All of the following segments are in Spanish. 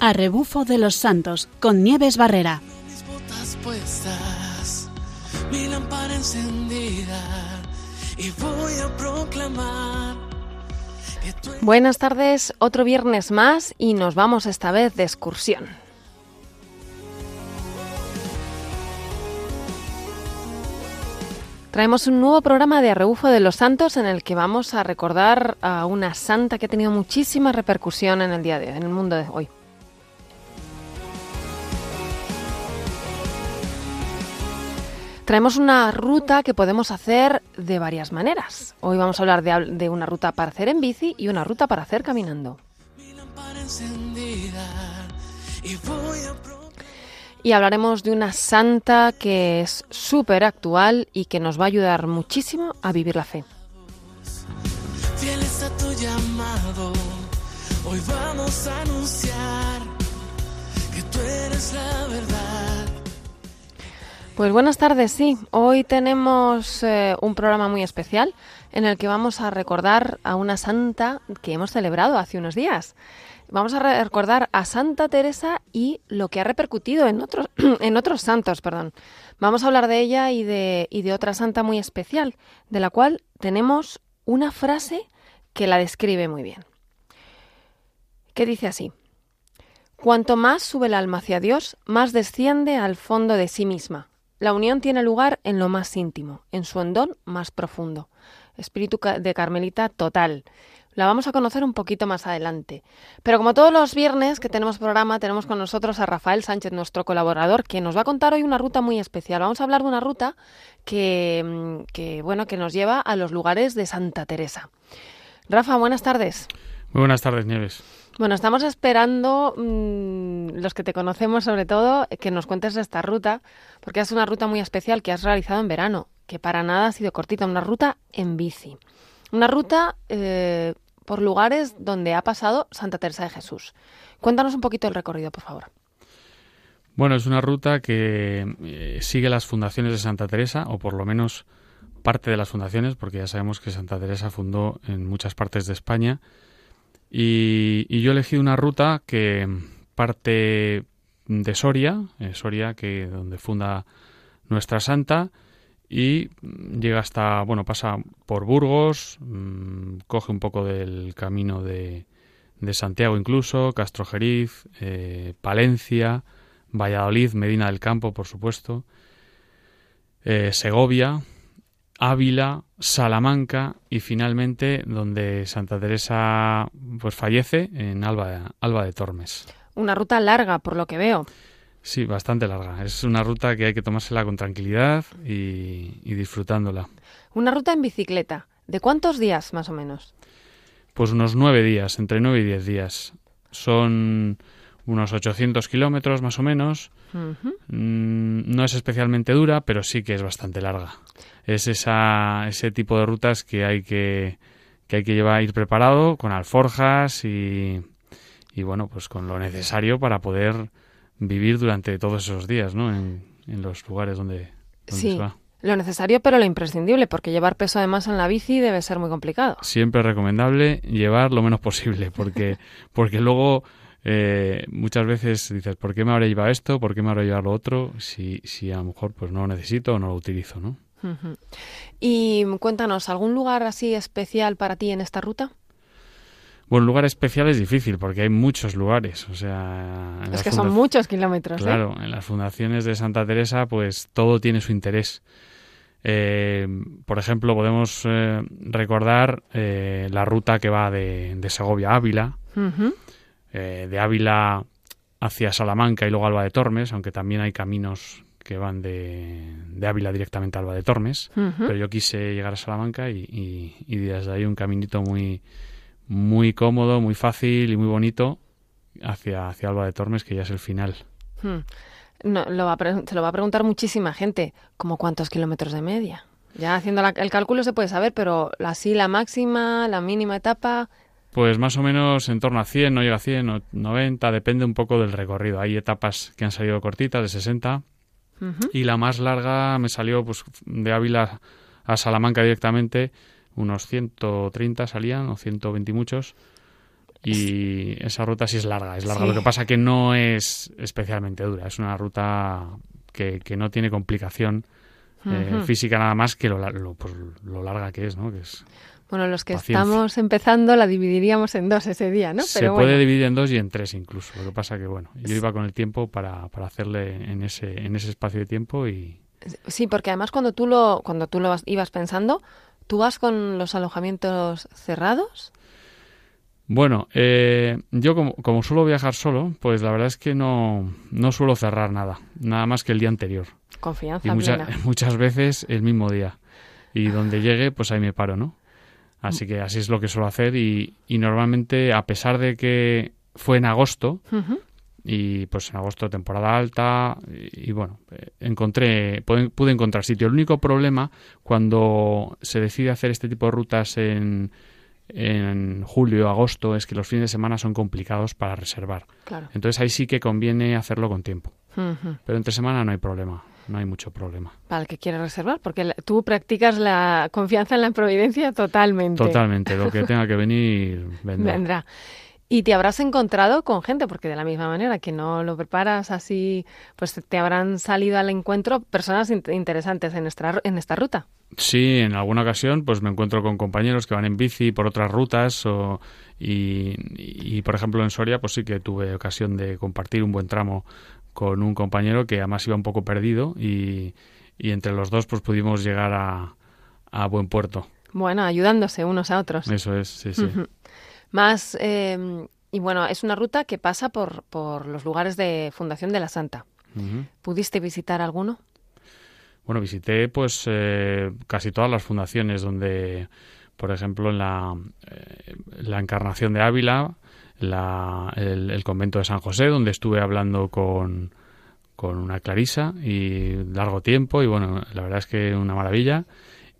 a rebufo de los santos con Nieves Barrera. Mis botas puestas, mi lámpara encendida y voy a proclamar que tú Buenas tardes, otro viernes más y nos vamos esta vez de excursión. Traemos un nuevo programa de Arrebufo de los Santos en el que vamos a recordar a una santa que ha tenido muchísima repercusión en el día de hoy, en el mundo de hoy. Traemos una ruta que podemos hacer de varias maneras. Hoy vamos a hablar de, una ruta para hacer en bici y una ruta para hacer caminando. Y hablaremos de una santa que es súper actual y que nos va a ayudar muchísimo a vivir la fe. fieles a tu llamado. Hoy vamos a anunciar que tú eres la verdad. Pues buenas tardes, sí. Hoy tenemos eh, un programa muy especial en el que vamos a recordar a una santa que hemos celebrado hace unos días. Vamos a re- recordar a Santa Teresa y lo que ha repercutido en otros, en otros santos, perdón. Vamos a hablar de ella y de, y de otra santa muy especial, de la cual tenemos una frase que la describe muy bien. Que dice así. Cuanto más sube el alma hacia Dios, más desciende al fondo de sí misma. La unión tiene lugar en lo más íntimo, en su hondón más profundo. Espíritu de Carmelita total. La vamos a conocer un poquito más adelante. Pero como todos los viernes que tenemos programa, tenemos con nosotros a Rafael Sánchez, nuestro colaborador, que nos va a contar hoy una ruta muy especial. Vamos a hablar de una ruta que, mm, que, bueno, que nos lleva a los lugares de Santa Teresa. Rafa, buenas tardes. Muy buenas tardes, Nieves. Bueno, estamos esperando, mm, los que te conocemos sobre todo, que nos cuentes esta ruta, porque es una ruta muy especial que has realizado en verano, que para nada ha sido cortita, una ruta en bici. Una ruta eh, por lugares donde ha pasado Santa Teresa de Jesús. Cuéntanos un poquito el recorrido, por favor. Bueno, es una ruta que eh, sigue las fundaciones de Santa Teresa, o por lo menos parte de las fundaciones, porque ya sabemos que Santa Teresa fundó en muchas partes de España. Y, y yo elegido una ruta que parte de Soria, eh, Soria, que donde funda nuestra santa, y llega hasta, bueno, pasa por Burgos, mm, coge un poco del camino de, de Santiago incluso, Castrojeriz, eh, Palencia, Valladolid, Medina del Campo, por supuesto, eh, Segovia, Ávila, Salamanca y finalmente donde Santa Teresa pues fallece en Alba, Alba de Tormes. Una ruta larga, por lo que veo. Sí, bastante larga. Es una ruta que hay que tomársela con tranquilidad y, y disfrutándola. Una ruta en bicicleta. ¿De cuántos días, más o menos? Pues unos nueve días, entre nueve y diez días. Son unos 800 kilómetros más o menos. Mm, No es especialmente dura, pero sí que es bastante larga. Es esa, ese tipo de rutas que hay que, que hay que llevar ir preparado con alforjas y, y bueno, pues con lo necesario para poder vivir durante todos esos días, ¿no? En, en los lugares donde, donde Sí. se va. Lo necesario, pero lo imprescindible, porque llevar peso además en la bici debe ser muy complicado. Siempre es recomendable llevar lo menos posible, porque, porque luego eh, muchas veces dices, ¿por qué me habré llevado esto? ¿Por qué me habré llevado lo otro? Si, si a lo mejor pues no lo necesito o no lo utilizo, ¿no? Y cuéntanos, ¿algún lugar así especial para ti en esta ruta? Bueno, lugar especial es difícil porque hay muchos lugares. O sea, Es que son muchos kilómetros, ¿eh? Claro, en las fundaciones de Santa Teresa, pues todo tiene su interés. Eh, por ejemplo, podemos eh, recordar la ruta que va de, de Segovia a Ávila, de Ávila hacia Salamanca y luego Alba de Tormes, aunque también hay caminos que van de, de Ávila directamente a Alba de Tormes. Pero yo quise llegar a Salamanca y, y- y desde ahí un caminito muy, muy cómodo, muy fácil y muy bonito hacia, hacia Alba de Tormes, que ya es el final. Hmm. No, lo va a se lo va a preguntar muchísima gente. ¿Como cuántos kilómetros de media? Ya haciendo la- el cálculo se puede saber, pero así la máxima, la mínima etapa. Pues más o menos en torno a 100, no llega a 100, o 90, depende un poco del recorrido. Hay etapas que han salido cortitas, de 60, Y la más larga me salió pues de Ávila a Salamanca directamente, unos 130 salían, o 120 y muchos. Y esa ruta sí es larga, es larga. Lo que pasa que no es especialmente dura, es una ruta que, que no tiene complicación eh, física nada más que lo, lo, pues, lo larga que es, ¿no? Que es bueno, los que estamos empezando la dividiríamos en dos ese día, ¿no? Se puede dividir en dos y en tres incluso. Lo que pasa que, bueno, yo iba con el tiempo para, para hacerle en ese, en ese espacio de tiempo y... Sí, porque además cuando tú lo, cuando tú lo ibas pensando, ¿tú vas con los alojamientos cerrados? Bueno, eh, yo como, como, suelo viajar solo, pues la verdad es que no, no suelo cerrar nada, nada más que el día anterior. Confianza. Y muchas veces el mismo día. Y donde llegue, pues ahí me paro, ¿no? Así que así es lo que suelo hacer y, normalmente, a pesar de que fue en agosto, y pues en agosto temporada alta, y, bueno, encontré, pude, pude, encontrar sitio. El único problema cuando se decide hacer este tipo de rutas en, en julio, agosto, es que los fines de semana son complicados para reservar. Entonces ahí sí que conviene hacerlo con tiempo. Pero entre semana no hay problema no hay mucho problema. Para el que quiere reservar, porque tú practicas la confianza en la providencia totalmente. Totalmente, lo que tenga que venir vendrá. vendrá. Y te habrás encontrado con gente, porque de la misma manera que no lo preparas así, pues te habrán salido al encuentro personas interesantes en esta, en esta ruta. Sí, en alguna ocasión pues me encuentro con compañeros que van en bici por otras rutas o, y, y, por ejemplo en Soria pues sí que tuve ocasión de compartir un buen tramo con un compañero que además iba un poco perdido y, entre los dos pues pudimos llegar a, a, buen puerto. Bueno, ayudándose unos a otros. Eso es, sí, sí. Más, em, y bueno, es una ruta que pasa por, por los lugares de Fundación de la Santa. ¿Pudiste visitar alguno? Bueno, visité pues eh, casi todas las fundaciones donde, por ejemplo, en la, eh, la Encarnación de Ávila, la, el, convento de San José, donde estuve hablando con, con una clarisa y largo tiempo y bueno, la verdad es que una maravilla.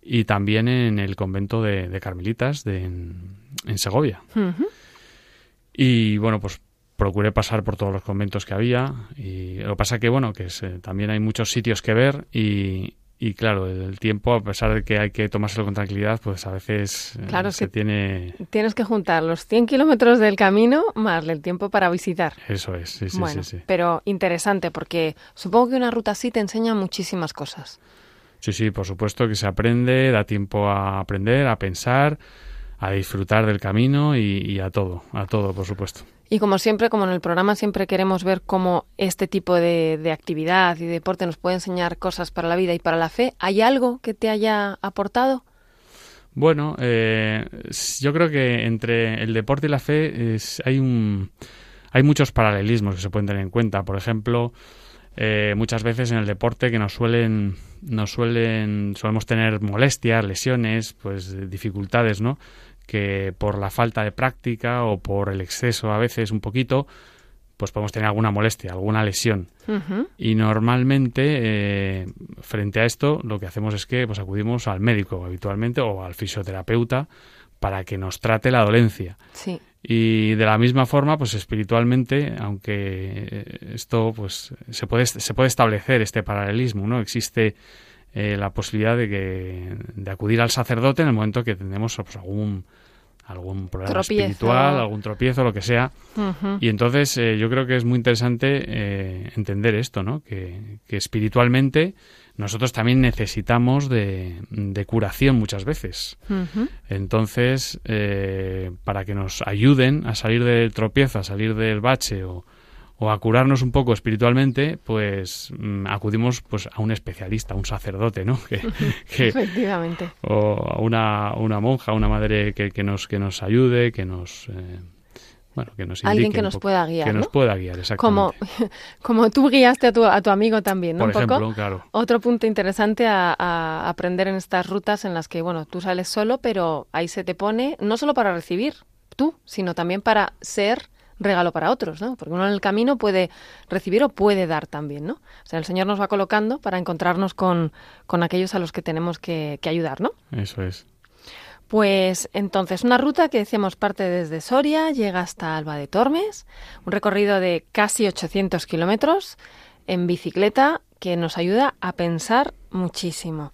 Y también en el convento de, Carmelitas de, en, Segovia. Y bueno, pues procuré pasar por todos los conventos que había y lo que pasa que bueno que también hay muchos sitios que ver y, y claro, el tiempo, a pesar de que hay que tomárselo con tranquilidad, pues a veces eh, claro, se tiene... Tienes que juntar los 100 kilómetros del camino más el tiempo para visitar. Eso es, sí, sí, bueno, sí, sí. Pero interesante, porque supongo que una ruta así te enseña muchísimas cosas. Sí, sí, por supuesto que se aprende, da tiempo a aprender, a pensar, a disfrutar del camino y a todo, a todo, por supuesto. Y como siempre, como en el programa, siempre queremos ver cómo este tipo de, actividad y deporte nos puede enseñar cosas para la vida y para la fe. ¿Hay algo que te haya aportado? Bueno, eh, yo creo que entre el deporte y la fe hay un hay muchos paralelismos que se pueden tener en cuenta. Por ejemplo, eh, muchas veces en el deporte que nos suelen nos suelen solemos tener molestias, lesiones, pues dificultades, ¿no? Que por la falta de práctica o por el exceso a veces un poquito, pues podemos tener alguna molestia, alguna lesión. Y normalmente, eh, frente a esto, lo que hacemos es que pues, acudimos al médico habitualmente o al fisioterapeuta para que nos trate la dolencia. Sí. Y de la misma forma, pues espiritualmente, aunque esto pues se puede, se puede establecer este paralelismo, ¿no? Existe eh, la posibilidad de que de acudir al sacerdote en el momento que tenemos pues, algún algún problema espiritual, algún tropiezo, lo que sea. Y entonces eh, yo creo que es muy interesante eh, entender esto, ¿no? Que, espiritualmente nosotros también necesitamos de, curación muchas veces. Entonces, para que nos ayuden a salir del tropiezo, a salir del bache o, o a curarnos un poco espiritualmente, pues mm, acudimos pues a un especialista, a un sacerdote, ¿no? Que, Efectivamente. O a una, una monja, una madre que, que, nos, que nos ayude, que nos... Eh, bueno, que nos Alguien que nos pueda guiar. Que nos pueda guiar, exactamente. Como, como tú guiaste a tu, a tu amigo también, ¿no? Por ejemplo, claro. Otro punto interesante a, a, aprender en estas rutas en las que, bueno, tú sales solo, pero ahí se te pone, no solo para recibir tú, sino también para ser regalo para otros, ¿no? Porque uno en el camino puede recibir o puede dar también, ¿no? O sea, el Señor nos va colocando para encontrarnos con, con aquellos a los que tenemos que, ayudar, ¿no? Eso es. Pues entonces, una ruta que decíamos parte desde Soria, llega hasta Alba de Tormes, un recorrido de casi 800 kilómetros en bicicleta que nos ayuda a pensar muchísimo.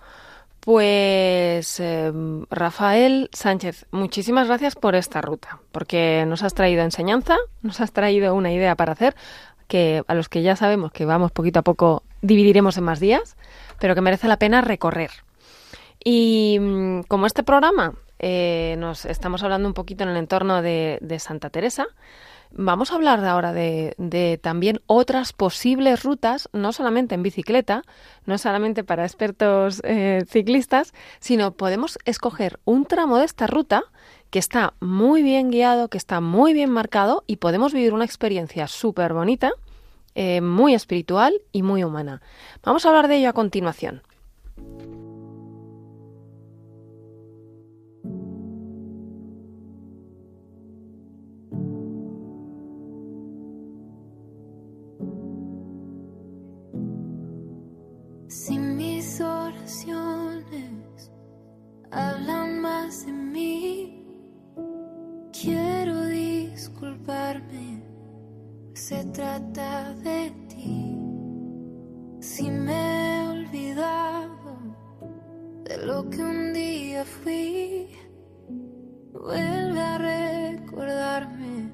Pues em, Rafael Sánchez, muchísimas gracias por esta ruta, porque nos has traído enseñanza, nos has traído una idea para hacer, que a los que ya sabemos que vamos poquito a poco dividiremos en más días, pero que merece la pena recorrer. Y mm, como este programa eh, nos estamos hablando un poquito en el entorno de, Santa Teresa, vamos a hablar ahora de, también otras posibles rutas, no solamente en bicicleta, no solamente para expertos eh, ciclistas, sino podemos escoger un tramo de esta ruta que está muy bien guiado, que está muy bien marcado y podemos vivir una experiencia súper bonita, eh, muy espiritual y muy humana. Vamos a hablar de ello a continuación. Mis oraciones hablan más de mí, quiero disculparme, se trata de ti. Si me he olvidado de lo que un día fui, vuelve a recordarme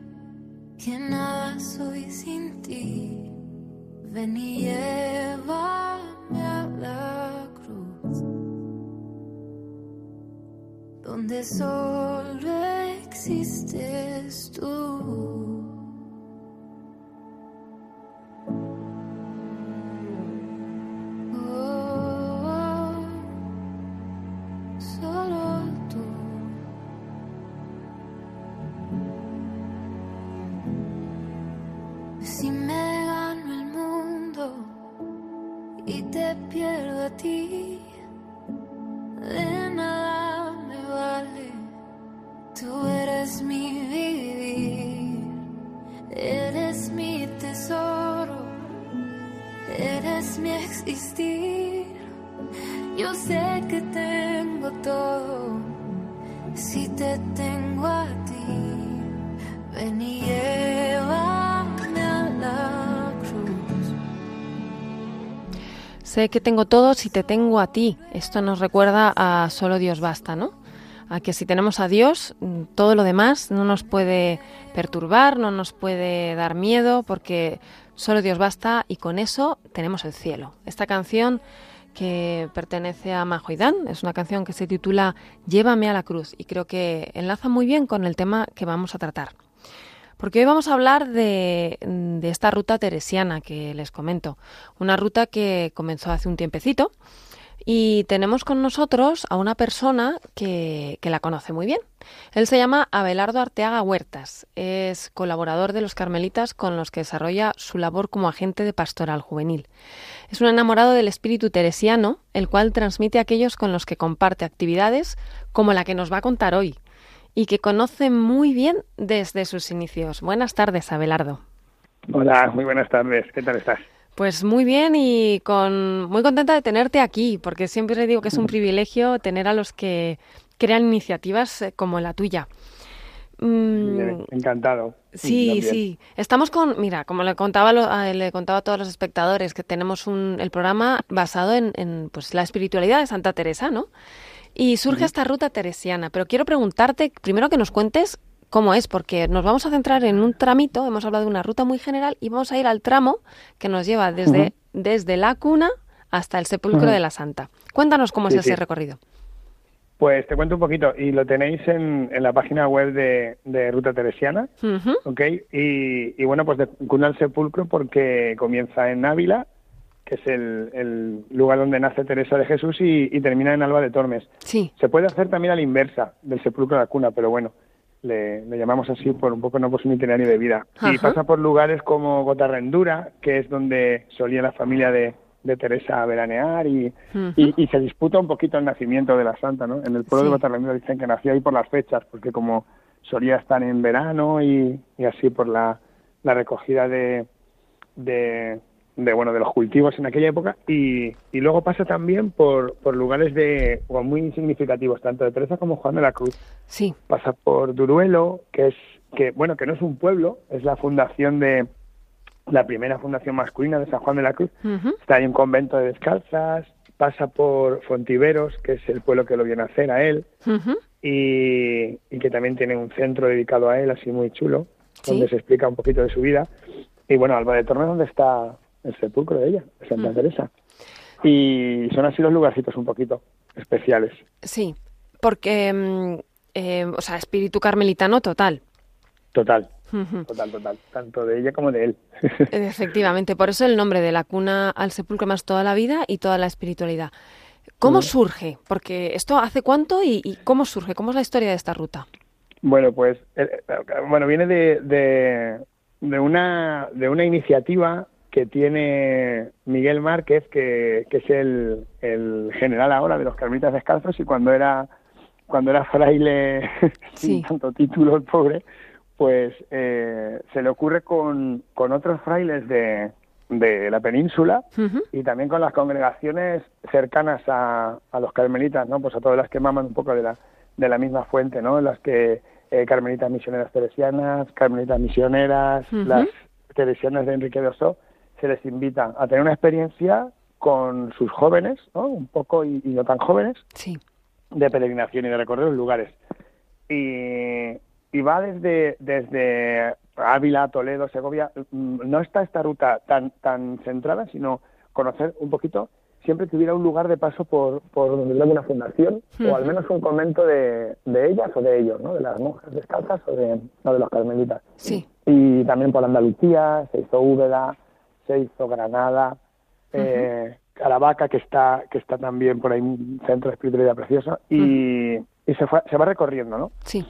que nada soy sin ti. Ven y lleva a la donde solo existes tú. Sé que tengo todo si te tengo a ti. Esto nos recuerda a solo Dios basta, ¿no? A que si tenemos a Dios, todo lo demás no nos puede perturbar, no nos puede dar miedo, porque solo Dios basta y con eso tenemos el cielo. Esta canción que pertenece a Majo Dan, es una canción que se titula Llévame a la cruz y creo que enlaza muy bien con el tema que vamos a tratar. Porque hoy vamos a hablar de, esta ruta teresiana que les comento. Una ruta que comenzó hace un tiempecito y tenemos con nosotros a una persona que la conoce muy bien. Él se llama Abelardo Arteaga Huertas. Es colaborador de los Carmelitas con los que desarrolla su labor como agente de pastoral juvenil. Es un enamorado del espíritu teresiano, el cual transmite a aquellos con los que comparte actividades como la que nos va a contar hoy y que conoce muy bien desde sus inicios. Buenas tardes, Abelardo. Hola, muy buenas tardes. ¿Qué tal estás? Pues muy bien y con muy contenta de tenerte aquí, porque siempre digo que es un privilegio tener a los que crean iniciativas eh, como la tuya. Mm, Encantado. Sí, También. sí. Estamos con, mira, como le contaba, lo- a- le contaba a todos los espectadores, que tenemos un, el programa basado en, en, pues, la espiritualidad de Santa Teresa, ¿no? Y surge esta ruta teresiana, pero quiero preguntarte primero que nos cuentes cómo es, porque nos vamos a centrar en un tramito, hemos hablado de una ruta muy general y vamos a ir al tramo que nos lleva desde, desde la cuna hasta el sepulcro de la Santa. Cuéntanos cómo Sí, es ese sí. recorrido. Pues te cuento un poquito y lo tenéis en, en la página web de, de Ruta Teresiana, Ujú. ¿ok? Y, y bueno, pues de cuna al sepulcro porque comienza en Ávila, que es el, el lugar donde nace Teresa de Jesús, y, y termina en Alba de Tormes. Sí, Se puede hacer también a la inversa, del sepulcro a la cuna, pero bueno, le, le llamamos así por un poco no por su itinerario de vida. Y pasa por lugares como Gotarrendura, que es donde solía la familia de, de Teresa veranear, y, y, y se disputa un poquito el nacimiento de la santa, ¿no? En el pueblo Sí. de Gotarrendura dicen que nació ahí por las fechas, porque como solía estar en verano y, y así por la, la recogida de, de, de, bueno de los cultivos en aquella época. Y, y luego pasa también por, por lugares de muy significativos tanto de Teresa como Juan de la Cruz. Sí. pasa por Duruelo que es que bueno que no es un pueblo es la fundación de la primera fundación masculina de San Juan de la Cruz. Está ahí un convento de descalzas pasa por Fontiveros, que es el pueblo que lo viene a hacer a él, y, y que también tiene un centro dedicado a él, así muy chulo, Sí. donde se explica un poquito de su vida. Y bueno, Alba de Tormes, donde está el sepulcro de ella, de Santa Mm. Teresa. Y son así los lugarcitos un poquito especiales. Sí, porque, mm, eh, o sea, espíritu carmelitano total. Total, total, total. Tanto de ella como de él. Efectivamente, por eso el nombre de la cuna al sepulcro más toda la vida y toda la espiritualidad. ¿Cómo Mm. surge? Porque esto hace cuánto y, y cómo surge, cómo es la historia de esta ruta. Bueno, pues eh, eh, bueno, viene de, de, de una de una iniciativa que tiene Miguel Márquez, que, que es el, el general ahora de los Carmelitas Descalzos y cuando era cuando era fraile Sí. sin tanto título el pobre, pues eh, se le ocurre con, con otros frailes de, de la península y también con las congregaciones cercanas a, a los carmelitas, ¿no? Pues a todas las que maman un poco de la, de la misma fuente, ¿no? Las que eh, carmelitas misioneras teresianas, carmelitas misioneras, las teresianas de Enrique de Oso, se les invita a tener una experiencia con sus jóvenes, ¿no? Un poco y, y no tan jóvenes, Sí. de peregrinación y de recorrer los lugares. Y, y va desde, desde Ávila, Toledo, Segovia. Mm, No está esta ruta tan, tan centrada, sino conocer un poquito, siempre que hubiera un lugar de paso por, por donde hay una fundación, o al menos un convento de, de ellas o de ellos, ¿no? de las monjas descalzas o de, o de los carmelitas. Sí. Y también por Andalucía, se hizo Úbeda, hizo Granada, eh, Caravaca, que está, que está también por ahí, un centro de espiritualidad precioso, y, y se, fue- se va recorriendo, ¿no? Sí.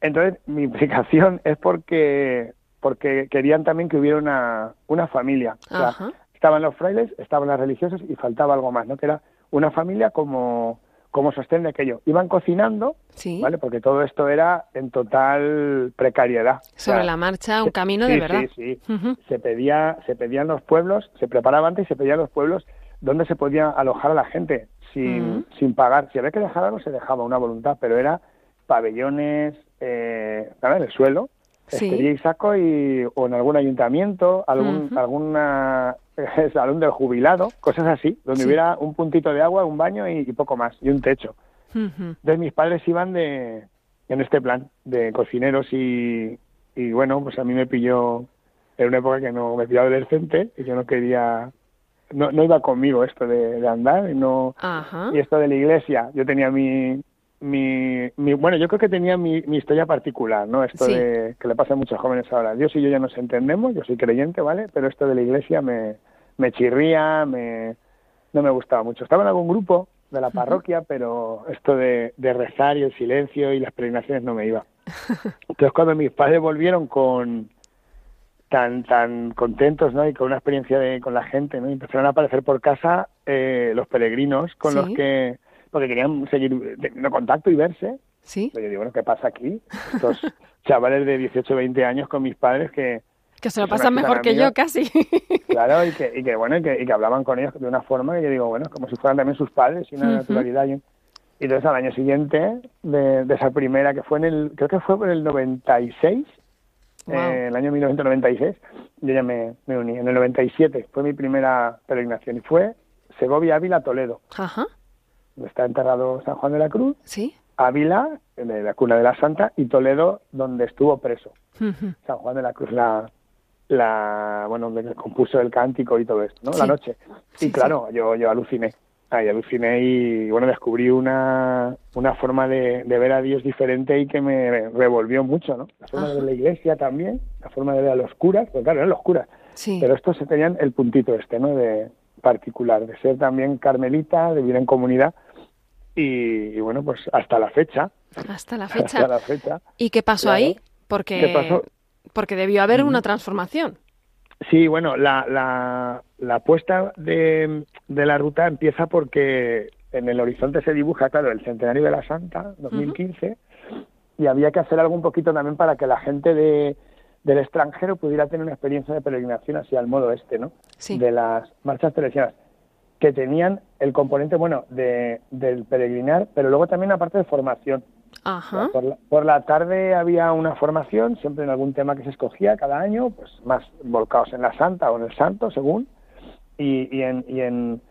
Entonces, mi implicación es porque, porque querían también que hubiera una, una familia. O sea, Ajá. estaban los frailes, estaban las religiosas y faltaba algo más, ¿no? Que era una familia como, como sostén de aquello. Iban cocinando, Sí. ¿vale? Porque todo esto era en total precariedad. O Sobre sea, la marcha, un se- camino sí, de verdad. Sí, sí. Se pedía, se pedían los pueblos, se preparaba antes y se pedían los pueblos donde se podía alojar a la gente sin, sin pagar. Si había que dejar algo, se dejaba una voluntad, pero era pabellones, eh. En el suelo, Sí. estería y saco y, o en algún ayuntamiento, algún, alguna salón del jubilado, cosas así, donde Sí. hubiera un puntito de agua, un baño y, y poco más, y un techo. Entonces mis padres iban de en este plan de cocineros y, y bueno, pues a mí me pilló en una época que no me pilló adolescente y yo no quería, no, no iba conmigo esto de, de andar y no Ajá. y esto de la iglesia. Yo tenía mi, mi, mi- bueno, yo creo que tenía mi, mi historia particular, ¿no? Esto Sí. de que le pasa a muchos jóvenes ahora. Dios y yo ya nos entendemos, yo soy creyente, ¿vale? Pero esto de la iglesia me, me chirría, me, no me gustaba mucho. Estaba en algún grupo de la parroquia, pero esto de, de rezar y el silencio y las peregrinaciones no me iba. Entonces cuando mis padres volvieron con tan tan contentos, ¿no? Y con una experiencia de, con la gente, ¿no? Y empezaron a aparecer por casa eh, los peregrinos con Sí. los que porque querían seguir teniendo contacto y verse. Sí. Pero yo digo, bueno, ¿qué pasa aquí? Estos chavales de 18, 20 años con mis padres que, Que se lo pasan mejor que yo, casi. claro, y que, y que bueno, y que, y que hablaban con ellos de una forma que yo digo, bueno, como si fueran también sus padres y una Ujú. naturalidad. Y, entonces al año siguiente de, de esa primera, que fue en el, creo que fue por el 96, Guau. eh, el año 1996, yo ya me, me uní. En el 97 fue mi primera peregrinación y fue Segovia, Ávila, Toledo, Ajá. Está enterrado San Juan de la Cruz, Sí. Ávila, de la cuna de la Santa, y Toledo, donde estuvo preso. San Juan de la Cruz, la, la bueno, donde compuso el cántico y todo esto, ¿no? Sí. La noche. Sí, y claro, yo, yo aluciné. Ay, aluciné y bueno, descubrí una, una forma de, de ver a Dios diferente y que me revolvió mucho, ¿no? La forma de ver la iglesia también, la forma de ver a los curas, porque claro, eran los curas, Sí. pero estos se tenían el puntito este, ¿no? De particular, de ser también carmelita, de vivir en comunidad y, y bueno, pues hasta la fecha, Hasta la hasta fecha. la fecha. ¿Y qué pasó Claro. ahí? Porque, ¿Qué pasó? porque debió haber una transformación. Sí, bueno, la, la, la apuesta de, de la ruta empieza porque en el horizonte se dibuja, claro, el centenario de la Santa, 2015, y había que hacer algo un poquito también para que la gente de, del extranjero pudiera tener una experiencia de peregrinación así al modo este, ¿no? Sí. De las marchas teresianas, que tenían el componente, bueno, de, del peregrinar, pero luego también aparte de formación. Ajá. Por la, por la tarde había una formación, siempre en algún tema que se escogía cada año, pues más volcados en la Santa o en el Santo, según. Y, y, en, y, en,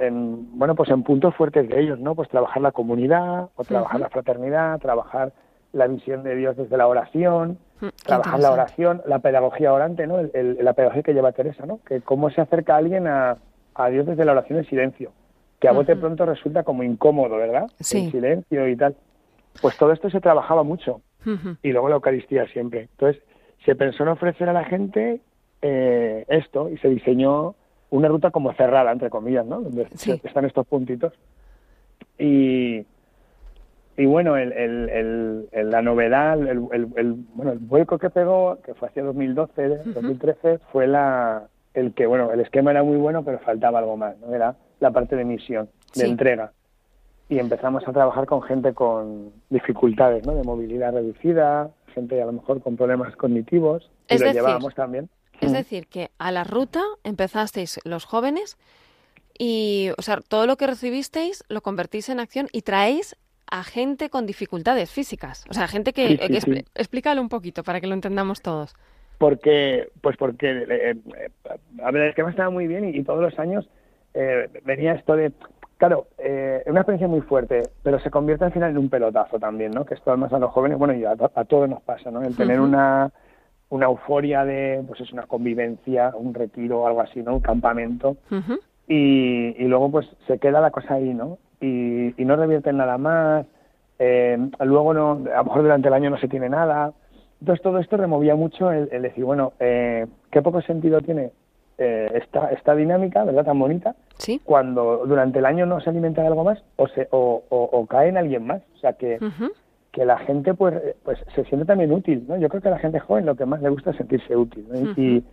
en, bueno, pues en puntos fuertes de ellos, ¿no? Pues trabajar la comunidad, o trabajar la fraternidad, trabajar la visión de Dios desde la oración, Mm, trabajar la oración, la pedagogía orante, ¿no? El- el- la pedagogía que lleva Teresa, ¿no? Que cómo se acerca alguien a, a Dios desde la oración en silencio, que a bote Ujú. pronto resulta como incómodo, ¿verdad? Sí. El silencio y tal. Pues todo esto se trabajaba mucho y luego la Eucaristía siempre. Entonces, se pensó en ofrecer a la gente eh, esto y se diseñó una ruta como cerrada, entre comillas, ¿no? Donde Sí. están estos puntitos. Y, y bueno, el, el, el- la novedad, el, bueno, el vuelco que pegó, que fue hacia 2012, 2013, fue la, el que, bueno, el esquema era muy bueno, pero faltaba algo más, ¿no? Era la parte de misión, de Sí. entrega. Y empezamos a trabajar con gente con dificultades, ¿no? De movilidad reducida, gente a lo mejor con problemas cognitivos. Y Es lo decir, llevábamos también. Es Mm. decir, que a la ruta empezasteis los jóvenes y, o sea, todo lo que recibisteis lo convertís en acción y traéis a gente con dificultades físicas. O sea, gente que... Sí, sí, que expl- sí. Explícalo un poquito para que lo entendamos todos. Porque pues porque eh, eh, a ver el esquema estaba muy bien y, y todos los años eh, venía esto de claro eh, una experiencia muy fuerte pero se convierte al final en un pelotazo también no que esto además a los jóvenes bueno y a, a todos nos pasa no el tener una una euforia de pues es una convivencia un retiro algo así no un campamento. Y, y luego pues se queda la cosa ahí, ¿no? Y, y no revierten nada más, eh, luego no, a lo mejor durante el año no se tiene nada. Entonces todo esto removía mucho el, el decir, bueno, eh, qué poco sentido tiene eh, esta, esta dinámica, ¿verdad? Tan bonita, Sí. cuando durante el año no se alimenta de algo más o, se, o, o- o cae en alguien más. O sea, que, que la gente pues, eh, pues se siente también útil, ¿no? Yo creo que a la gente joven lo que más le gusta es sentirse útil, ¿no? Y- y,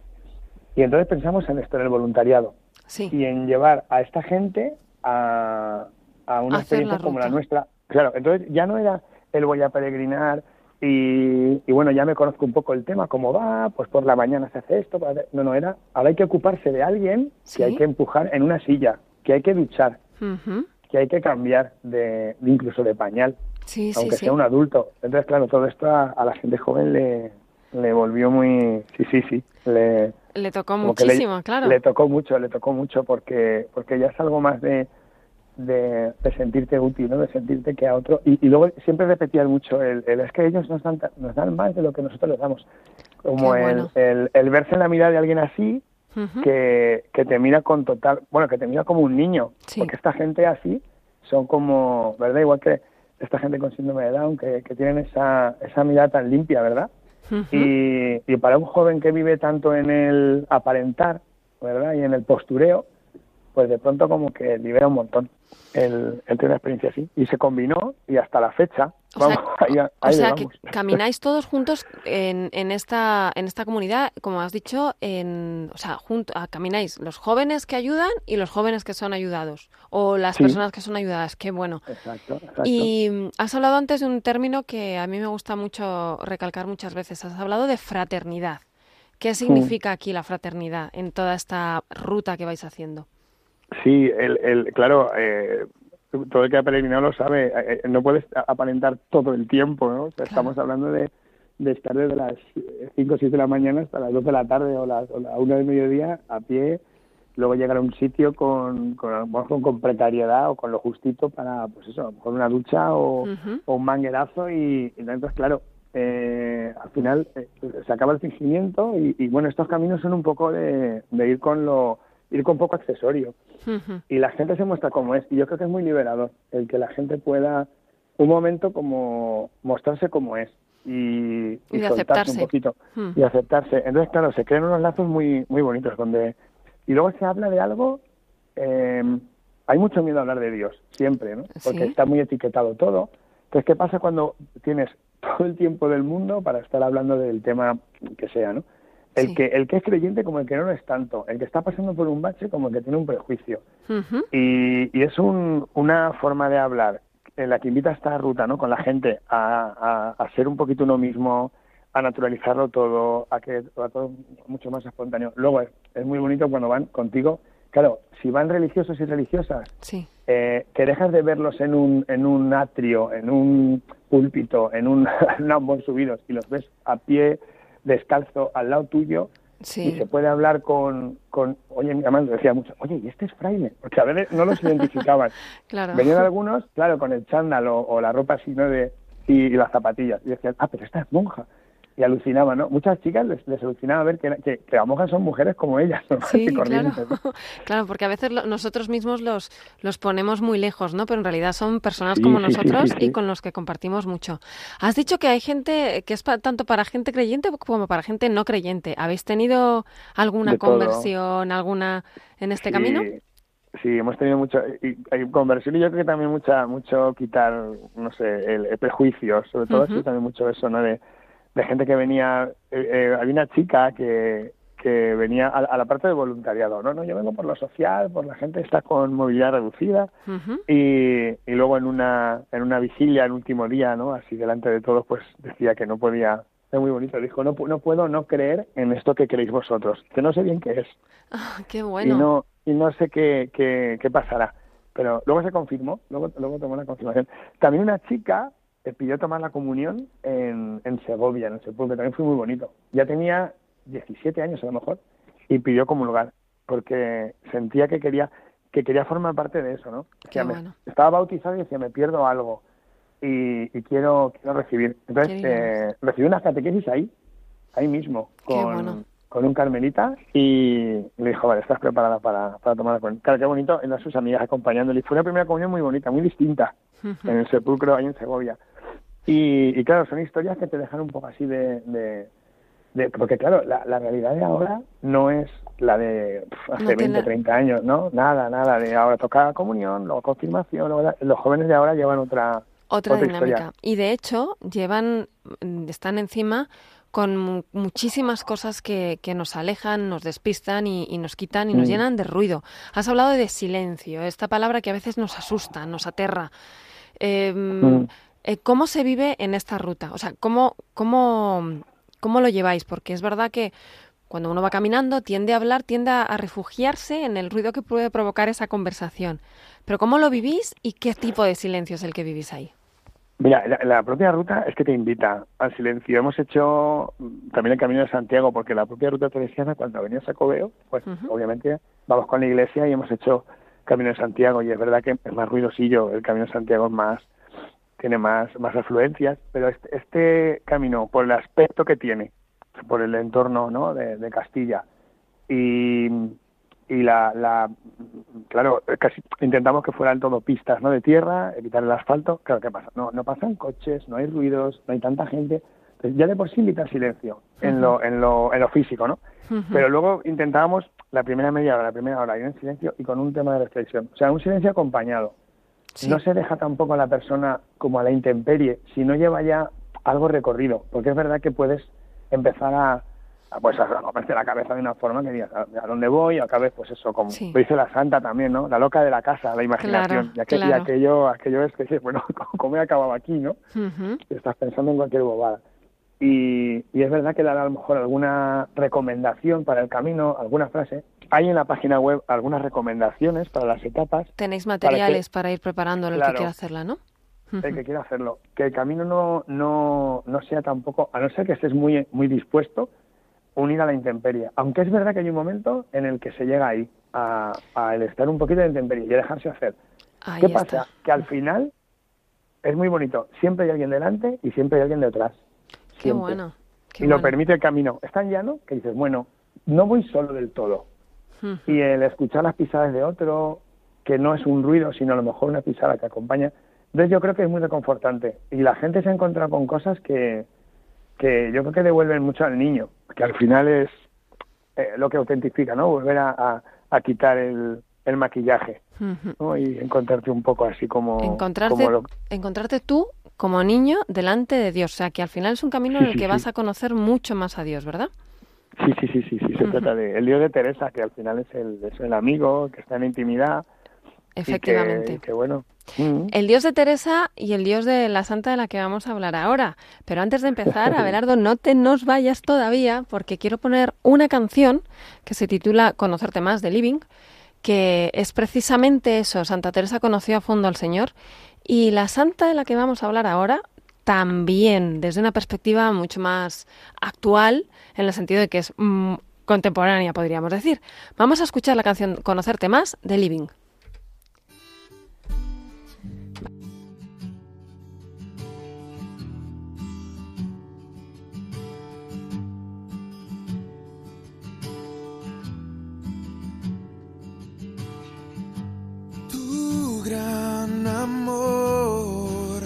y entonces pensamos en esto, en el voluntariado Sí. y en llevar a esta gente a, a una Hacer experiencia la como la nuestra. Claro, entonces ya no era el voy a peregrinar y, y bueno, ya me conozco un poco el tema, cómo va, pues por la mañana se hace esto, no, no, era, ahora hay que ocuparse de alguien Sí. que hay que empujar en una silla, que hay que duchar, Ujú. que hay que cambiar de, de incluso de pañal, Sí, aunque sí. sea un adulto. Entonces, claro, todo esto a, a la gente joven le, le volvió muy, sí, sí, sí, le, Le tocó le- muchísimo, claro. Le tocó mucho, le tocó mucho porque porque ya es algo más de, de, de sentirte útil, ¿no? De sentirte que a otro. Y, y luego siempre repetían mucho el, el es que ellos nos dan, nos dan más de lo que nosotros les damos. Como el, el, el verse en la mirada de alguien así que, que te mira con total, bueno, que te mira como un niño. Sí. Porque esta gente así son como, ¿verdad? Igual que esta gente con síndrome de Down, que, que tienen esa, esa mirada tan limpia, ¿verdad? Y, y para un joven que vive tanto en el aparentar, ¿verdad? Y en el postureo, pues de pronto como que libera un montón el, el tener una experiencia así. Y se combinó y hasta la fecha, O sea, vamos, ahí, o sea que camináis todos juntos en, en esta en esta comunidad, como has dicho, en, o sea, junto, ah, camináis los jóvenes que ayudan y los jóvenes que son ayudados o las Sí. personas que son ayudadas. Qué bueno. Exacto, exacto. Y has hablado antes de un término que a mí me gusta mucho recalcar muchas veces. Has hablado de fraternidad. ¿Qué significa aquí la fraternidad en toda esta ruta que vais haciendo? Sí, el, el, claro, eh, todo el que ha peregrinado lo sabe, eh, eh, no puedes aparentar todo el tiempo, ¿no? O sea, Estamos hablando de, de estar desde las 5 o 6 de la mañana hasta las 2 de la tarde o, las, o la 1 del mediodía a pie, luego llegar a un sitio con, con, con, con precariedad o con lo justito para, pues eso, a lo mejor una ducha o un manguerazo y, y entonces, claro, eh, al final eh, se acaba el fingimiento y, y, bueno, estos caminos son un poco de, de ir con lo ir con poco accesorio y la gente se muestra como es y yo creo que es muy liberador el que la gente pueda un momento como mostrarse como es y, Y soltarse aceptarse. un poquito Hmm. y aceptarse entonces claro se crean unos lazos muy muy bonitos donde y luego se habla de algo eh, hay mucho miedo a hablar de Dios siempre no porque Sí. está muy etiquetado todo entonces qué pasa cuando tienes todo el tiempo del mundo para estar hablando del tema que sea no el Sí. que el que es creyente como el que no lo es tanto el que está pasando por un bache como el que tiene un prejuicio y, y es un- una forma de hablar en la que invita a esta ruta, ¿no? Con la gente a, a- a ser un poquito uno mismo, a naturalizarlo todo, a que a todo mucho más espontáneo. Luego es, es muy bonito cuando van contigo. Claro, si van religiosos y religiosas, Sí. eh, que dejas de verlos en un, en un atrio, en un púlpito, en un, en un subidos y los ves a pie, descalzo, al lado tuyo, Sí. y se puede hablar con, con oye, mi mamá decía mucho, oye, ¿y este es fraile? Porque a veces no los identificaban. Claro. Venían algunos, claro, con el chándal o, o la ropa así, ¿no? De, y, y las zapatillas. Y decían, ah, pero esta es monja. Y alucinaban, ¿no? Muchas chicas les, les alucinaba ver que, que, que las monjas son mujeres como ellas, normales Sí, claro. ¿no? claro, porque a veces lo- nosotros mismos los, los ponemos muy lejos, ¿no? Pero en realidad son personas Sí, como sí, nosotros sí, y con los que compartimos mucho. Has dicho que hay gente que es pa- tanto para gente creyente como para gente no creyente. ¿Habéis tenido alguna De todo. conversión, alguna en este camino? Sí, hemos tenido mucho y, y conversión y yo creo que también mucha mucho quitar, no sé, el, el prejuicio, sobre todo Ujú. esto también mucho eso, ¿no? De, de gente que venía, eh, eh, había una chica que, que venía a, a la parte de voluntariado, ¿no? No, yo vengo por lo social, por la gente que está con movilidad reducida y, y luego en una en una vigilia, el último día, ¿no? Así delante de todos, pues decía que no podía, es muy bonito, dijo, no, no puedo no creer en esto que creéis vosotros, que no sé bien qué es Ah, qué y bueno. no y no sé qué, qué, qué pasará. Pero luego se confirmó, luego, luego tomó la confirmación. También una chica pidió tomar la comunión en, en Segovia, en el sepulcro, también fue muy bonito. Ya tenía 17 años a lo mejor y pidió comulgar porque sentía que quería que quería formar parte de eso, ¿no? Me- estaba bautizado y decía, me pierdo algo y, y quiero quiero recibir. Entonces, eh, recibí una catequesis ahí, ahí mismo, con, bueno. con un carmelita y le dijo, vale, estás preparada para, para tomar la comunión. Claro, qué bonito, eran sus amigas acompañándole. Y fue una primera comunión muy bonita, muy distinta, en el sepulcro ahí en Segovia. Y, y claro, son historias que te dejan un poco así de... de- de- porque claro, la, la realidad de ahora no es la de hace No 20, tiene- 30 años, ¿no? Nada, nada, de ahora tocar comunión, luego confirmación, luego los jóvenes de ahora llevan otra... Otra, otra dinámica. historia. Y de hecho, llevan, mm, están encima con mu- muchísimas cosas que, que nos alejan, nos despistan y, y nos quitan y nos Mm. llenan de ruido. Has hablado de silencio, esta palabra que a veces nos asusta, nos aterra. Eh, Mm. Eh, ¿Cómo se vive en esta ruta? O sea, ¿cómo, cómo, ¿cómo lo lleváis? Porque es verdad que cuando uno va caminando tiende a hablar, tiende a, refugiarse en el ruido que puede provocar esa conversación. Pero ¿cómo lo vivís y qué tipo de silencio es el que vivís ahí? Mira, la, la propia ruta es que te invita al silencio. Hemos hecho mm, también el Camino de Santiago, porque la propia ruta teresiana, cuando venías a Coveo, pues obviamente vamos con la iglesia y hemos hecho Camino de Santiago. Y es verdad que es más ruidosillo, el Camino de Santiago es más, tiene más, más afluencias, pero este, este camino, por el aspecto que tiene, por el entorno ¿no? de, de Castilla y, y la, la claro casi intentamos que fueran todo pistas no de tierra evitar el asfalto claro qué pasa no no pasan coches no hay ruidos no hay tanta gente Entonces, ya de por sí invita silencio en lo en lo en lo físico no pero luego intentábamos la primera media hora la primera hora ir en silencio y con un tema de reflexión o sea un silencio acompañado Sí. no se deja tampoco a la persona como a la intemperie si no lleva ya algo recorrido, porque es verdad que puedes empezar a, a, pues a comerte la cabeza de una forma que digas a, a dónde voy, acabes pues eso, como Sí. lo dice la santa también, ¿no? La loca de la casa, la imaginación. Claro, y, aqu- y claro. aquello, aquello es que bueno, ¿cómo he acabado aquí, no? Estás pensando en cualquier bobada. Y, y es verdad que dar a lo mejor alguna recomendación para el camino, alguna frase. Hay en la página web algunas recomendaciones para las etapas Tenéis materiales para, ir preparando el que Claro. quiera hacerla, ¿no? el que quiera hacerlo. Que el camino no, no, no sea tampoco, a no ser que estés muy, muy dispuesto, unir a la intemperie. Aunque es verdad que hay un momento en el que se llega ahí, a, a el estar un poquito de intemperie y a dejarse hacer. Ahí ¿Qué está. pasa? Que al final es muy bonito. Siempre hay alguien delante y siempre hay alguien detrás. Qué bueno. Qué y lo permite el camino. Es tan llano que dices, bueno, no voy solo del todo. Y el escuchar las pisadas de otro, que no es un ruido, sino a lo mejor una pisada que acompaña. Entonces yo creo que es muy reconfortante. Y la gente se ha encontrado con cosas que, que yo creo que devuelven mucho al niño, que al final es eh, lo que autentifica, ¿no? Volver a, a- a quitar el, el maquillaje. ¿no? Y encontrarte un poco así como... Encontrarte, como lo- encontrarte tú como niño delante de Dios. O sea, que al final es un camino Sí, en el que sí. vas a conocer mucho más a Dios, ¿verdad? Sí, sí, sí, sí, sí, se trata de... El Dios de Teresa, que al final es el, es el amigo, que está en intimidad. y que- Efectivamente. que, bueno. Mm. El Dios de Teresa y el Dios de la Santa de la que vamos a hablar ahora. Pero antes de empezar, Abelardo, no te nos vayas todavía porque quiero poner una canción que se titula Conocerte más de Living, que es precisamente eso. Santa Teresa conoció a fondo al Señor y la Santa de la que vamos a hablar ahora también, desde una perspectiva mucho más actual, en el sentido de que es mm, contemporánea, podríamos decir. Vamos a escuchar la canción Conocerte más de Living. Gran amor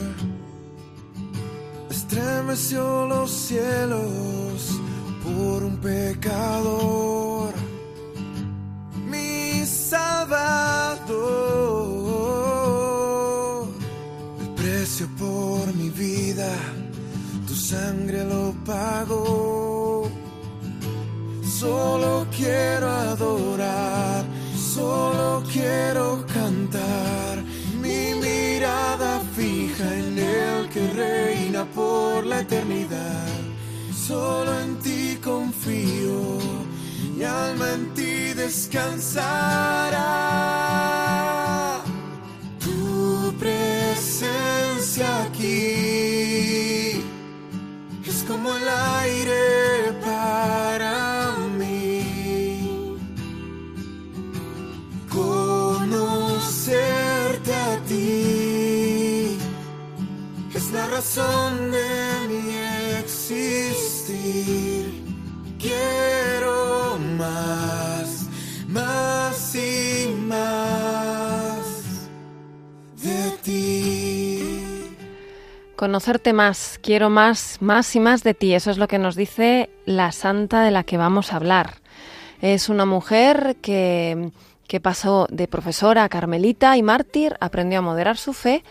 estremeció los cielos por un pecador, mi salvador. El precio por mi vida, tu sangre lo pagó. Solo quiero adorar, solo quiero cantar. Mi mirada fija en el que reina por la eternidad. Solo en ti confío, mi alma en ti descansará. Conocerte más, quiero más, más y más de ti. Eso es lo que nos dice la santa de la que vamos a hablar. Es una mujer que, que pasó de profesora a carmelita y mártir, aprendió a moderar su fe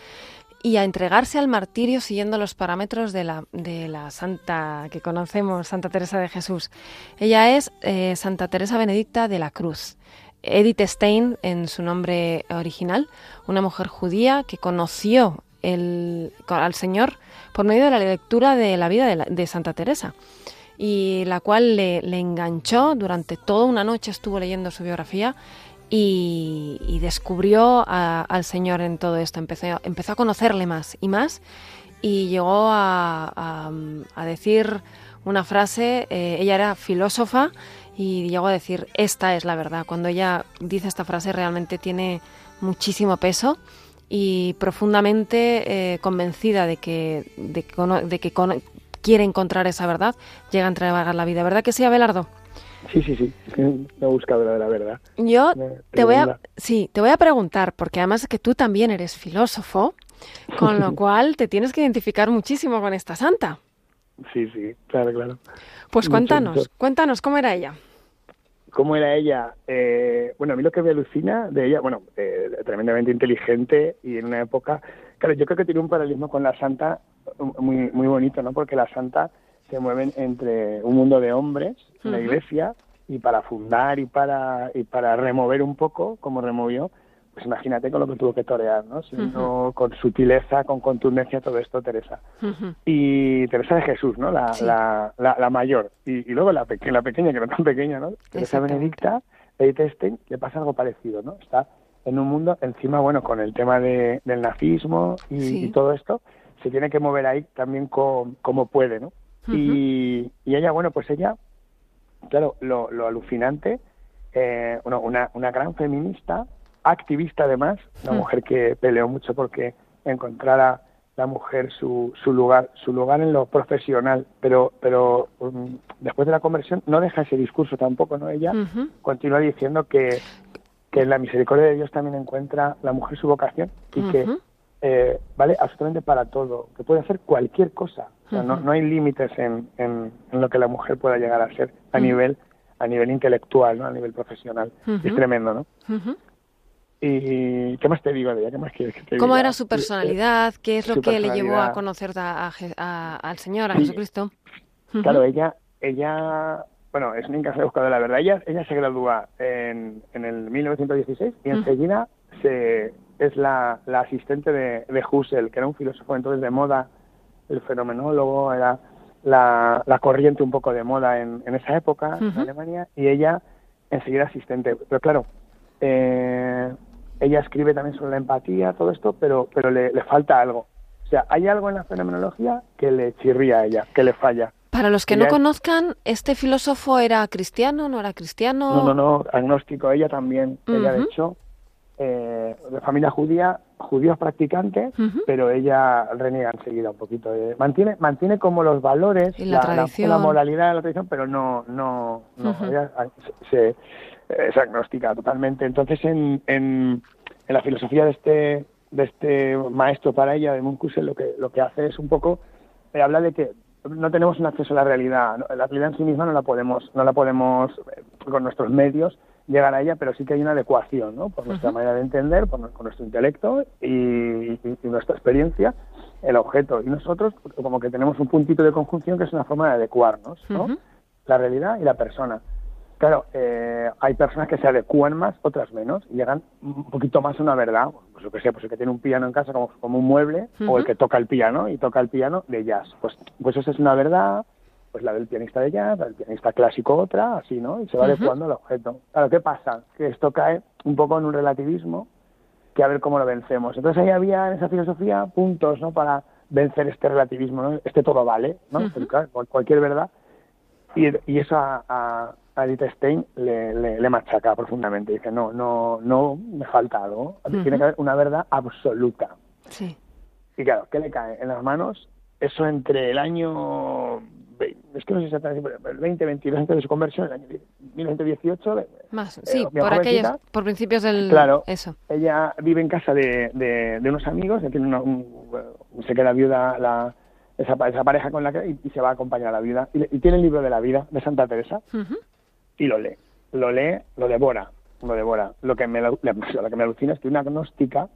y a entregarse al martirio siguiendo los parámetros de la, de la santa que conocemos, Santa Teresa de Jesús. Ella es eh, Santa Teresa Benedicta de la Cruz. Edith Stein, en su nombre original, una mujer judía que conoció el, al Señor por medio de la lectura de la vida de, la- de Santa Teresa y la cual le, le enganchó durante toda una noche, estuvo leyendo su biografía y, y descubrió a- al Señor en todo esto, empezó, empezó a conocerle más y más y llegó a, a- a decir una frase, eh, ella era filósofa y llegó a decir, esta es la verdad. Cuando ella dice esta frase realmente tiene muchísimo peso y profundamente eh, convencida de que, de de que cono- quiere encontrar esa verdad, llega a entregar la vida. ¿Verdad que sí, Abelardo? Sí, sí, sí. Es que me he buscado la de la verdad. Yo te voy a, sí, te voy a preguntar, porque además es que tú también eres filósofo, con lo cual te tienes que identificar muchísimo con esta santa. Sí, sí, claro, claro. Pues cuéntanos, cuéntanos cómo era ella. ¿Cómo era ella? Eh, bueno, a mí lo que me alucina de ella, bueno, eh, tremendamente inteligente y en una época, claro, yo creo que tiene un paralelismo con la santa muy, muy bonito, ¿no? Porque la santa se mueven entre un mundo de hombres, la iglesia, y para fundar y para, y para remover un poco, como removió, pues imagínate con lo que tuvo que torear, ¿no? Siendo con sutileza, con contundencia, todo esto, Teresa y Teresa de Jesús, ¿no? La, Sí. la, la, la mayor. Y, y luego la, peque- la pequeña, que no tan pequeña, ¿no? Teresa. Benedicta, Edith Stein, le pasa algo parecido, ¿no? Está en un mundo, encima, bueno, con el tema de, del nazismo y, Sí. y todo esto, se tiene que mover ahí también co- como puede, ¿no? y, y ella, bueno, pues ella, claro, lo, lo alucinante, eh, bueno, una, una gran feminista, activista además, una Mm. mujer que peleó mucho porque encontrara la mujer su, su lugar su lugar en lo profesional pero pero um, después de la conversión no deja ese discurso tampoco no ella Ujú. continúa diciendo que que en la misericordia de Dios también encuentra la mujer su vocación y que eh, vale absolutamente para todo, que puede hacer cualquier cosa. O sea, no, no hay límites en, en, en lo que la mujer pueda llegar a ser a nivel a nivel intelectual, ¿no? a nivel profesional. Es tremendo, ¿no? ¿Y qué más te digo de ella? ¿Qué más quieres que te ¿Cómo diga? era su personalidad? ¿Qué es lo su que le llevó a conocer a- a a- al Señor, a Sí. Jesucristo? Claro, ella, ella, bueno, es una incansable buscadora, la verdad. Ella, ella se gradúa en, en el 1916 y Ujú. enseguida se, es la, la asistente de, de Husserl, que era un filósofo entonces de moda, el fenomenólogo, era la, la corriente un poco de moda en, en esa época en Ujú. Alemania, y ella enseguida asistente. Pero claro, eh, ella escribe también sobre la empatía, todo esto, pero, pero le, le falta algo. O sea, hay algo en la fenomenología que le chirría a ella, que le falla. Para los que no es- conozcan, ¿este filósofo era cristiano, no era cristiano? No, no, no, agnóstico. Ella también. Ella, de hecho, eh, de familia judía, judíos practicantes, Ujú. pero ella reniega enseguida un poquito. de- mantiene, mantiene como los valores, Y la tradición. la moralidad de la tradición, pero no, no, no. Ujú. Ella ah, se- es agnóstica totalmente. Entonces, en, en, en la filosofía de este, de este maestro para ella, de Munkusel, lo que, lo que hace es un poco, eh, habla de que no tenemos un acceso a la realidad. La realidad en sí misma no la podemos, no la podemos eh, con nuestros medios llegar a ella, pero sí que hay una adecuación, ¿no? Por nuestra manera de entender, por, con nuestro intelecto y, y- y nuestra experiencia, el objeto. Y nosotros como que tenemos un puntito de conjunción que es una forma de adecuarnos, ¿no? La realidad y la persona. Claro, eh, hay personas que se adecúan más, otras menos, y llegan un poquito más a una verdad. Pues lo que sé, pues el que tiene un piano en casa como, como un mueble, o el que toca el piano y toca el piano de jazz. Pues, pues eso es una verdad, pues la del pianista de jazz, la del pianista clásico otra, así, ¿no? Y se va adecuando al objeto. Claro, ¿qué pasa? Que esto cae un poco en un relativismo que a ver cómo lo vencemos. Entonces ahí había en esa filosofía puntos, ¿no? Para vencer este relativismo, ¿no? Este todo vale, ¿no? Claro, cualquier verdad. Y, y eso a, a, a Edith Stein le, le, le machaca profundamente. Dice, no, no, no, me falta algo. Ujú. Tiene que haber una verdad absoluta. Sí. Y claro, ¿qué le cae en las manos? Eso entre el año, es que no sé exactamente, el 20, 22 antes de su conversión, el año 1918, eh, Más, sí, bien por aquellos, por principios del... Claro. Eso. ella vive en casa de, de, de unos amigos, tiene una- un- se queda viuda la, esa, esa pareja con la que y, y se va a acompañar a la viuda. Y, y tiene el libro de la vida de Santa Teresa Ujú. Y lo lee. Lo lee, lo devora, lo devora. Lo que me, lo que me alucina es que una agnóstica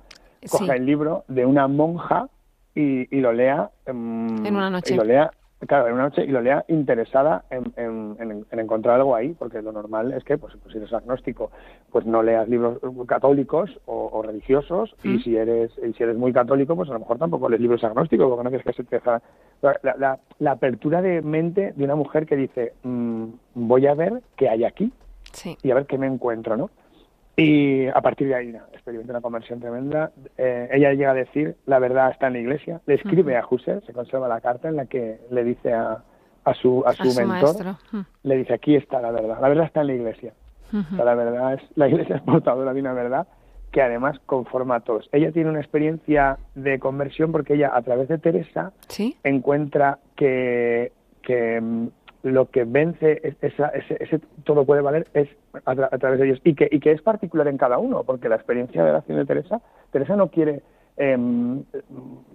coja el libro de una monja y, y lo lea em, En una noche. y lo lea claro en una noche y lo lea interesada en, en- en- en encontrar algo ahí porque lo normal es que pues, pues si eres agnóstico pues no leas libros católicos o, o religiosos y si eres y si eres muy católico pues a lo mejor tampoco lees libros agnósticos porque no quieres que se te la, la, la apertura de mente de una mujer que dice mm, voy a ver qué hay aquí Sí. y a ver qué me encuentro, ¿no? Y a partir de ahí experimenta una conversión tremenda. Eh, ella llega a decir, la verdad está en la iglesia. Le escribe a Husserl, se conserva la carta en la que le dice a, a su, a su, A su mentor, maestro. Le dice, aquí está la verdad. La verdad está en la iglesia. O Ujú. sea, la verdad es, la iglesia es portadora de una verdad que además conforma a todos. Ella tiene una experiencia de conversión porque ella, a través de Teresa, Sí. encuentra que, que lo que vence es- esa- ese, ese todo puede valer es a, tra- a través de ellos y que, y que es particular en cada uno, porque la experiencia de oración de Teresa, Teresa no quiere em,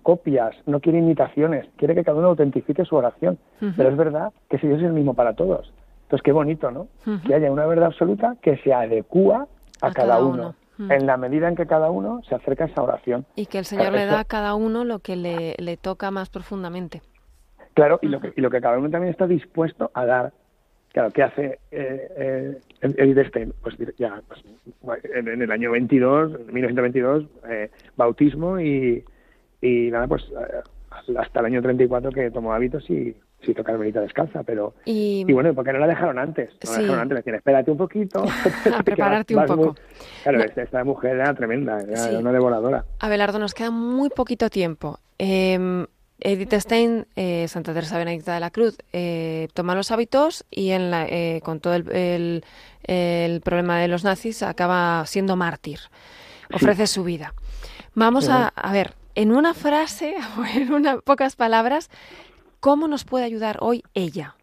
copias, no quiere imitaciones, quiere que cada uno autentifique su oración, pero es verdad que si Dios es el mismo para todos. Entonces, qué bonito, ¿no? Que haya una verdad absoluta que se adecúa a, A cada, cada uno, uno. En la medida en que cada uno se acerca a esa oración. Y que el Señor le esto- da a cada uno lo que le, le toca más profundamente. Claro, y lo, que, y lo que cada uno también está dispuesto a dar. Claro, ¿qué hace eh, eh, Edith Stein? Pues ya, pues, en, en el año 22, en 1922, eh, bautismo y, y nada, pues eh, hasta el año 34 que tomó hábitos y se hizo carmelita descalza, pero... Y, Y bueno, ¿por qué no la dejaron antes? No la Sí. dejaron antes, decían, espérate un poquito. A prepararte un Vas muy- poco. Claro, No. esta, esta mujer era tremenda, era Sí. una devoradora. Abelardo, nos queda muy poquito tiempo. Eh, Edith Stein, eh, Santa Teresa Benedicta de la Cruz, eh, toma los hábitos y en la- eh, con todo el, el- el problema de los nazis acaba siendo mártir. Ofrece su vida. Vamos a, a ver, en una frase o en una, pocas palabras, ¿cómo nos puede ayudar hoy ella?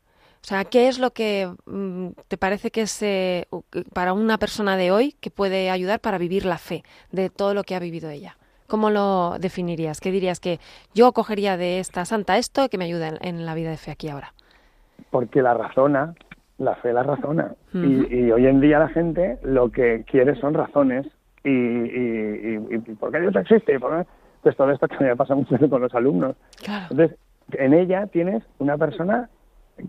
O sea, ¿qué es lo que mm, te parece que es eh, para una persona de hoy que puede ayudar para vivir la fe de todo lo que ha vivido ella? ¿Cómo lo definirías? ¿Qué dirías que yo cogería de esta santa esto que me ayuda en, en la vida de fe aquí ahora? porque la razona, la fe la razona. Y hoy en día la gente lo que quiere son razones. Y, y, y, y ¿por qué Dios existe? ¿Por qué? Pues todo esto que me pasa mucho con los alumnos. Claro. Entonces, en ella tienes una persona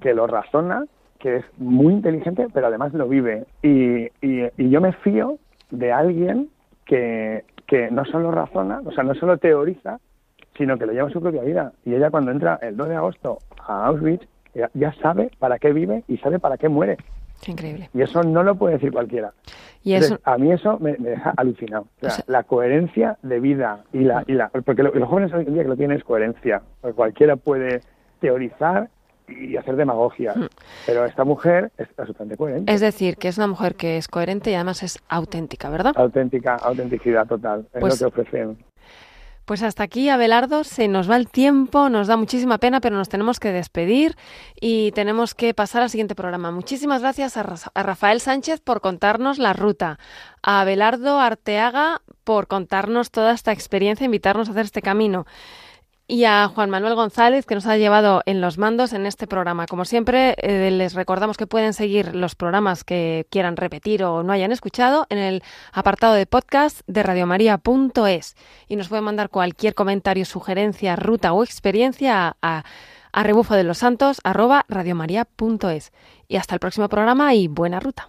que lo razona, que es muy inteligente, pero además lo vive. Y, y, y yo me fío de alguien que, que no solo razona, o sea, no solo teoriza, sino que lo lleva a su propia vida. Y ella cuando entra el 2 de agosto a Auschwitz, ya, ya sabe para qué vive y sabe para qué muere. Increíble. Y eso no lo puede decir cualquiera. Y eso, Entonces, a mí eso me, me deja alucinado. O sea, O sea- la coherencia de vida y la, y la porque lo- los jóvenes hoy en día que lo tienen es coherencia. Porque cualquiera puede teorizar, y hacer demagogia. Mm. Pero esta mujer es absolutamente coherente. Es decir, que es una mujer que es coherente y además es auténtica, ¿verdad? Auténtica, autenticidad total. Es Pues- lo que ofrecen. Pues hasta aquí, Abelardo, se nos va el tiempo, nos da muchísima pena, pero nos tenemos que despedir y tenemos que pasar al siguiente programa. Muchísimas gracias a, Ra- a Rafael Sánchez por contarnos la ruta, a Abelardo Arteaga por contarnos toda esta experiencia, invitarnos a hacer este camino. Y a Juan Manuel González, que nos ha llevado en los mandos en este programa. Como siempre, eh, les recordamos que pueden seguir los programas que quieran repetir o no hayan escuchado en el apartado de podcast de radiomaria.es. Y nos pueden mandar cualquier comentario, sugerencia, ruta o experiencia a, a rebufo de los santos radiomaria.es. Y hasta el próximo programa y buena ruta.